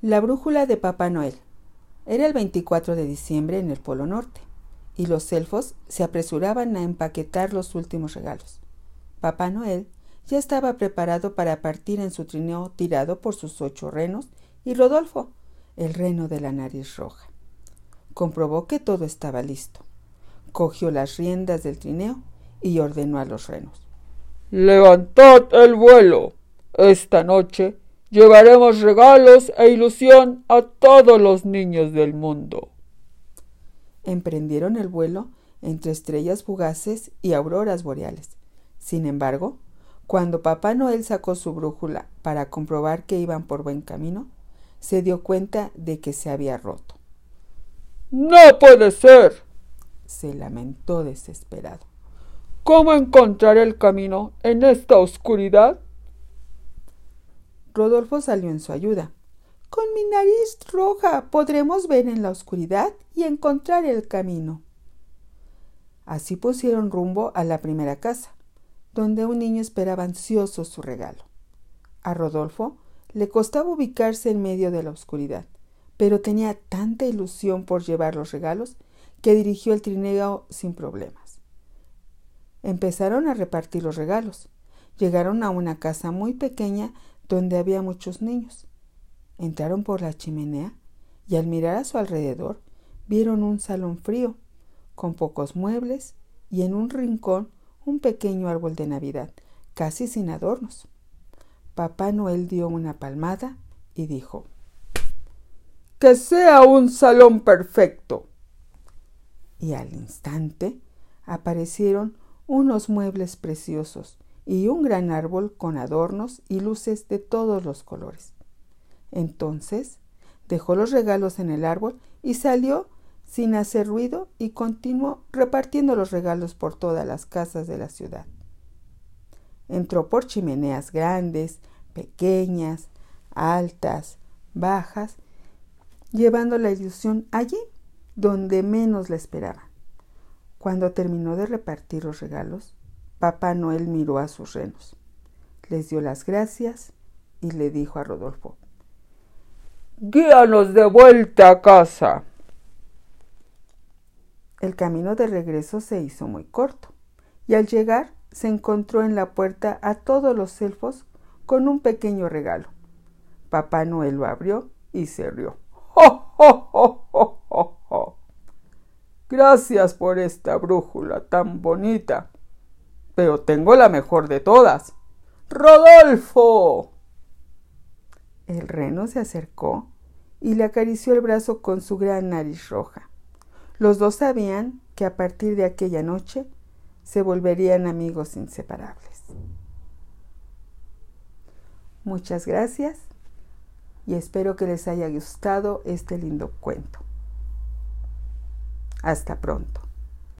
La brújula de Papá Noel. Era el 24 de diciembre en el Polo Norte, y los elfos se apresuraban a empaquetar los últimos regalos. Papá Noel ya estaba preparado para partir en su trineo tirado por sus ocho renos y Rodolfo, el reno de la nariz roja. Comprobó que todo estaba listo. Cogió las riendas del trineo y ordenó a los renos. Levantad el vuelo. Esta noche Llevaremos regalos e ilusión a todos los niños del mundo. Emprendieron el vuelo entre estrellas fugaces y auroras boreales. Sin embargo, cuando Papá Noel sacó su brújula para comprobar que iban por buen camino, se dio cuenta de que se había roto. No puede ser, se lamentó desesperado. ¿Cómo encontrar el camino en esta oscuridad? Rodolfo salió en su ayuda. Con mi nariz roja podremos ver en la oscuridad y encontrar el camino. Así pusieron rumbo a la primera casa, donde un niño esperaba ansioso su regalo. A Rodolfo le costaba ubicarse en medio de la oscuridad, pero tenía tanta ilusión por llevar los regalos que dirigió el trineo sin problemas. Empezaron a repartir los regalos. Llegaron a una casa muy pequeña donde había muchos niños. Entraron por la chimenea y al mirar a su alrededor vieron un salón frío, con pocos muebles y en un rincón un pequeño árbol de Navidad, casi sin adornos. Papá Noel dio una palmada y dijo Que sea un salón perfecto. Y al instante aparecieron unos muebles preciosos y un gran árbol con adornos y luces de todos los colores. Entonces dejó los regalos en el árbol y salió sin hacer ruido y continuó repartiendo los regalos por todas las casas de la ciudad. Entró por chimeneas grandes, pequeñas, altas, bajas, llevando la ilusión allí donde menos la esperaban. Cuando terminó de repartir los regalos, Papá Noel miró a sus renos, les dio las gracias y le dijo a Rodolfo, Guíanos de vuelta a casa. El camino de regreso se hizo muy corto, y al llegar se encontró en la puerta a todos los elfos con un pequeño regalo. Papá Noel lo abrió y se rió. Gracias por esta brújula tan bonita pero tengo la mejor de todas. ¡Rodolfo! El reno se acercó y le acarició el brazo con su gran nariz roja. Los dos sabían que a partir de aquella noche se volverían amigos inseparables. Muchas gracias y espero que les haya gustado este lindo cuento. Hasta pronto.